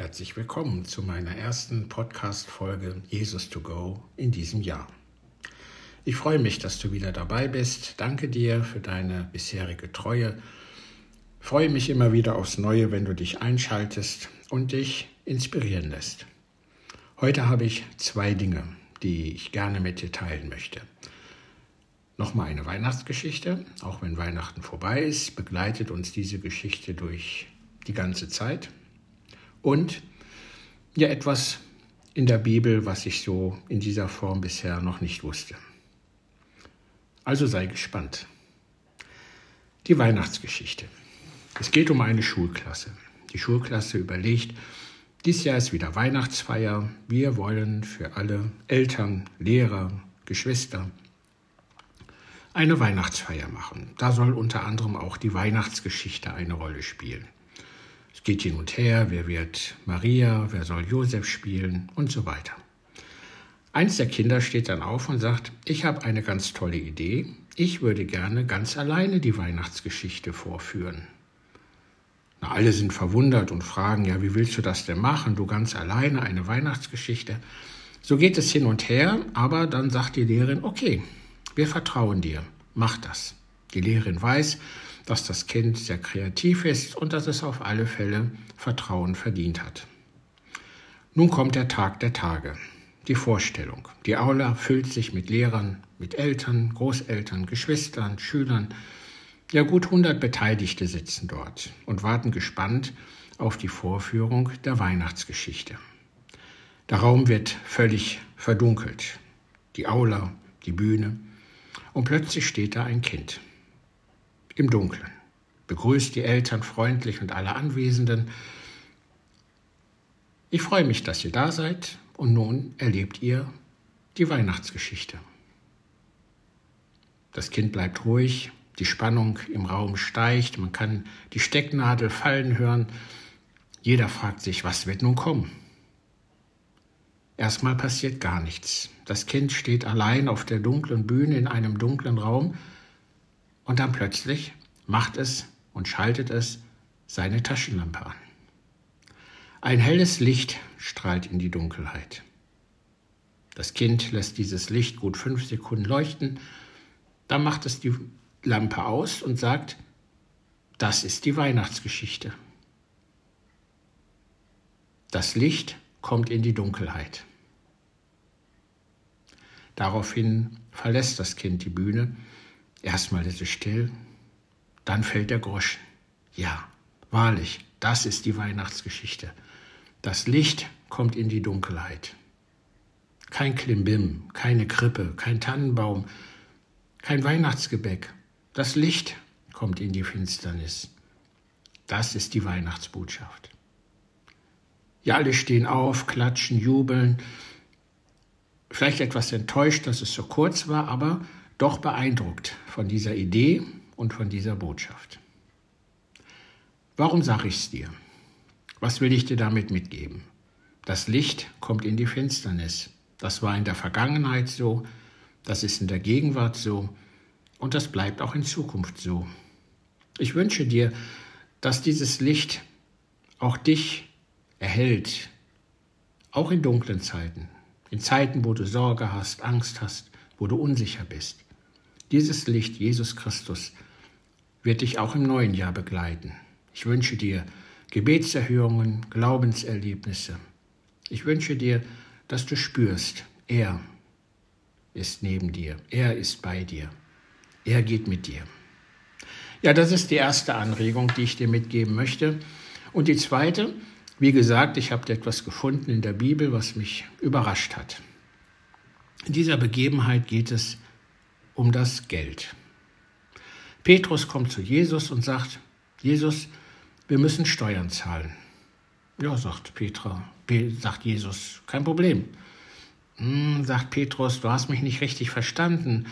Herzlich willkommen zu meiner ersten Podcast-Folge Jesus to Go in diesem Jahr. Ich freue mich, dass du wieder dabei bist. Danke dir für deine bisherige Treue. Freue mich immer wieder aufs Neue, wenn du dich einschaltest und dich inspirieren lässt. Heute habe ich zwei Dinge, die ich gerne mit dir teilen möchte. Nochmal eine Weihnachtsgeschichte. Auch wenn Weihnachten vorbei ist, begleitet uns diese Geschichte durch die ganze Zeit und ja etwas in der Bibel, was ich so in dieser Form bisher noch nicht wusste. Also sei gespannt. Die Weihnachtsgeschichte. Es geht um eine Schulklasse. Die Schulklasse überlegt, dies Jahr ist wieder Weihnachtsfeier. Wir wollen für alle Eltern, Lehrer, Geschwister eine Weihnachtsfeier machen. Da soll unter anderem auch die Weihnachtsgeschichte eine Rolle spielen. Es geht hin und her, wer wird Maria, wer soll Josef spielen und so weiter. Eins der Kinder steht dann auf und sagt, ich habe eine ganz tolle Idee, ich würde gerne ganz alleine die Weihnachtsgeschichte vorführen. Na, alle sind verwundert und fragen, ja, wie willst du das denn machen, du ganz alleine eine Weihnachtsgeschichte? So geht es hin und her, aber dann sagt die Lehrerin, okay, wir vertrauen dir, mach das. Die Lehrerin weiß, dass das Kind sehr kreativ ist und dass es auf alle Fälle Vertrauen verdient hat. Nun kommt der Tag der Tage, die Vorstellung. Die Aula füllt sich mit Lehrern, mit Eltern, Großeltern, Geschwistern, Schülern. Ja, gut 100 Beteiligte sitzen dort und warten gespannt auf die Vorführung der Weihnachtsgeschichte. Der Raum wird völlig verdunkelt. Die Aula, die Bühne. Und plötzlich steht da ein Kind im Dunkeln, begrüßt die Eltern freundlich und alle Anwesenden. Ich freue mich, dass ihr da seid und nun erlebt ihr die Weihnachtsgeschichte. Das Kind bleibt ruhig, die Spannung im Raum steigt, man kann die Stecknadel fallen hören. Jeder fragt sich, was wird nun kommen? Erstmal passiert gar nichts. Das Kind steht allein auf der dunklen Bühne in einem dunklen Raum und dann plötzlich macht es und schaltet es seine Taschenlampe an. Ein helles Licht strahlt in die Dunkelheit. Das Kind lässt dieses Licht gut fünf Sekunden leuchten, dann macht es die Lampe aus und sagt, das ist die Weihnachtsgeschichte. Das Licht kommt in die Dunkelheit. Daraufhin verlässt das Kind die Bühne Erstmal ist es still, dann fällt der Groschen. Ja, wahrlich, das ist die Weihnachtsgeschichte. Das Licht kommt in die Dunkelheit. Kein Klimbim, keine Krippe, kein Tannenbaum, kein Weihnachtsgebäck. Das Licht kommt in die Finsternis. Das ist die Weihnachtsbotschaft. Ja, alle stehen auf, klatschen, jubeln. Vielleicht etwas enttäuscht, dass es so kurz war, aber doch beeindruckt von dieser Idee und von dieser Botschaft. Warum sage ich es dir? Was will ich dir damit mitgeben? Das Licht kommt in die Finsternis. Das war in der Vergangenheit so, das ist in der Gegenwart so und das bleibt auch in Zukunft so. Ich wünsche dir, dass dieses Licht auch dich erhält, auch in dunklen Zeiten, in Zeiten, wo du Sorge hast, Angst hast, wo du unsicher bist. Dieses Licht, Jesus Christus, wird dich auch im neuen Jahr begleiten. Ich wünsche dir Gebetserhörungen, Glaubenserlebnisse. Ich wünsche dir, dass du spürst, er ist neben dir, er ist bei dir, er geht mit dir. Ja, das ist die erste Anregung, die ich dir mitgeben möchte. Und die zweite, wie gesagt, ich habe etwas gefunden in der Bibel, was mich überrascht hat. In dieser Begebenheit geht es um das Geld. Petrus kommt zu Jesus und sagt, Jesus, wir müssen Steuern zahlen. Ja, sagt Petra, sagt Jesus, kein Problem. Hm, sagt Petrus, du hast mich nicht richtig verstanden.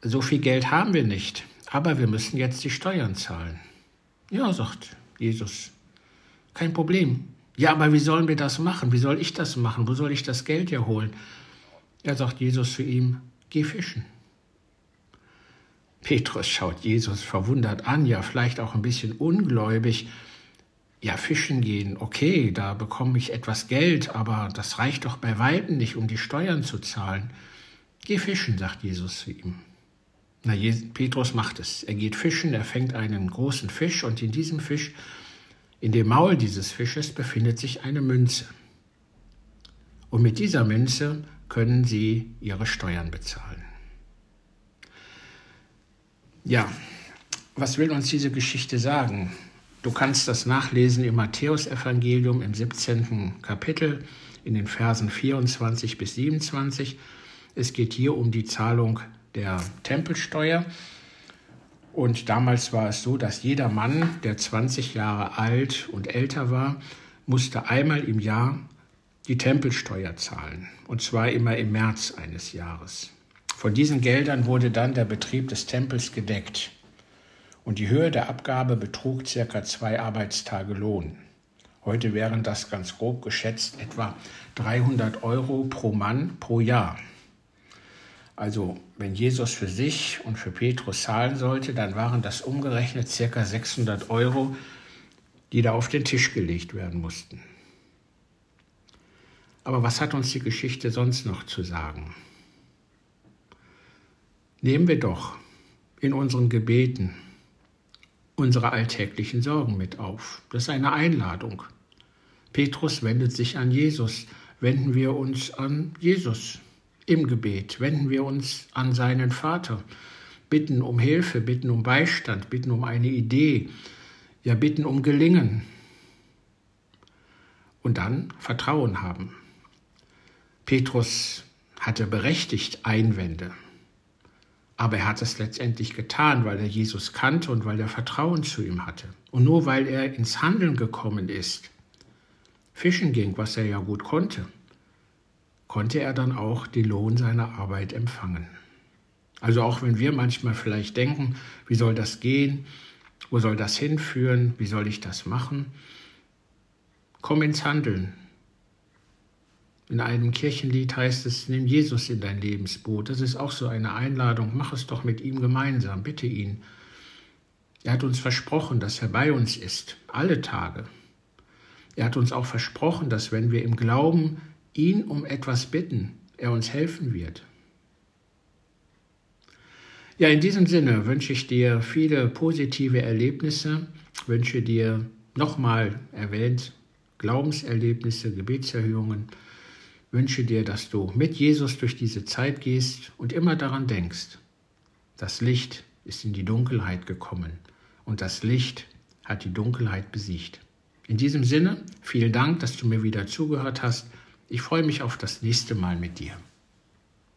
So viel Geld haben wir nicht, aber wir müssen jetzt die Steuern zahlen. Ja, sagt Jesus, kein Problem. Ja, aber wie sollen wir das machen? Wie soll ich das machen? Wo soll ich das Geld herholen? Ja, sagt Jesus zu ihm, geh fischen. Petrus schaut Jesus verwundert an, ja vielleicht auch ein bisschen ungläubig. ja, fischen gehen, okay, da bekomme ich etwas Geld, aber das reicht doch bei Weitem nicht, um die Steuern zu zahlen. Geh fischen, sagt Jesus zu ihm. Na, Petrus macht es. Er geht fischen, er fängt einen großen Fisch und in diesem Fisch, in dem Maul dieses Fisches befindet sich eine Münze. Und mit dieser Münze können sie ihre Steuern bezahlen. Ja, was will uns diese Geschichte sagen? Du kannst das nachlesen im Matthäusevangelium im 17. Kapitel in den Versen 24 bis 27. Es geht hier um die Zahlung der Tempelsteuer. Und damals war es so, dass jeder Mann, der 20 Jahre alt und älter war, musste einmal im Jahr die Tempelsteuer zahlen. Und zwar immer im März eines Jahres. Von diesen Geldern wurde dann der Betrieb des Tempels gedeckt und die Höhe der Abgabe betrug circa zwei Arbeitstage Lohn. Heute wären das ganz grob geschätzt etwa 300 Euro pro Mann pro Jahr. Also wenn Jesus für sich und für Petrus zahlen sollte, dann waren das umgerechnet circa 600 Euro, die da auf den Tisch gelegt werden mussten. Aber was hat uns die Geschichte sonst noch zu sagen? Nehmen wir doch in unseren Gebeten unsere alltäglichen Sorgen mit auf. Das ist eine Einladung. Petrus wendet sich an Jesus. Wenden wir uns an Jesus im Gebet. Wenden wir uns an seinen Vater. Bitten um Hilfe, bitten um Beistand, bitten um eine Idee. Ja, bitten um Gelingen. Und dann Vertrauen haben. Petrus hatte berechtigt Einwände. Aber er hat es letztendlich getan, weil er Jesus kannte und weil er Vertrauen zu ihm hatte. Und nur weil er ins Handeln gekommen ist, fischen ging, was er ja gut konnte, konnte er dann auch den Lohn seiner Arbeit empfangen. Also auch wenn wir manchmal vielleicht denken, wie soll das gehen, wo soll das hinführen, wie soll ich das machen, komm ins Handeln, in einem Kirchenlied heißt es, nimm Jesus in dein Lebensboot. Das ist auch so eine Einladung. Mach es doch mit ihm gemeinsam. Bitte ihn. Er hat uns versprochen, dass er bei uns ist, alle Tage. Er hat uns auch versprochen, dass wenn wir im Glauben ihn um etwas bitten, er uns helfen wird. Ja, in diesem Sinne wünsche ich dir viele positive Erlebnisse, wünsche dir nochmal erwähnt Glaubenserlebnisse, Gebetserhöhungen wünsche dir, dass du mit Jesus durch diese Zeit gehst und immer daran denkst, das Licht ist in die Dunkelheit gekommen und das Licht hat die Dunkelheit besiegt. In diesem Sinne, vielen Dank, dass du mir wieder zugehört hast. Ich freue mich auf das nächste Mal mit dir.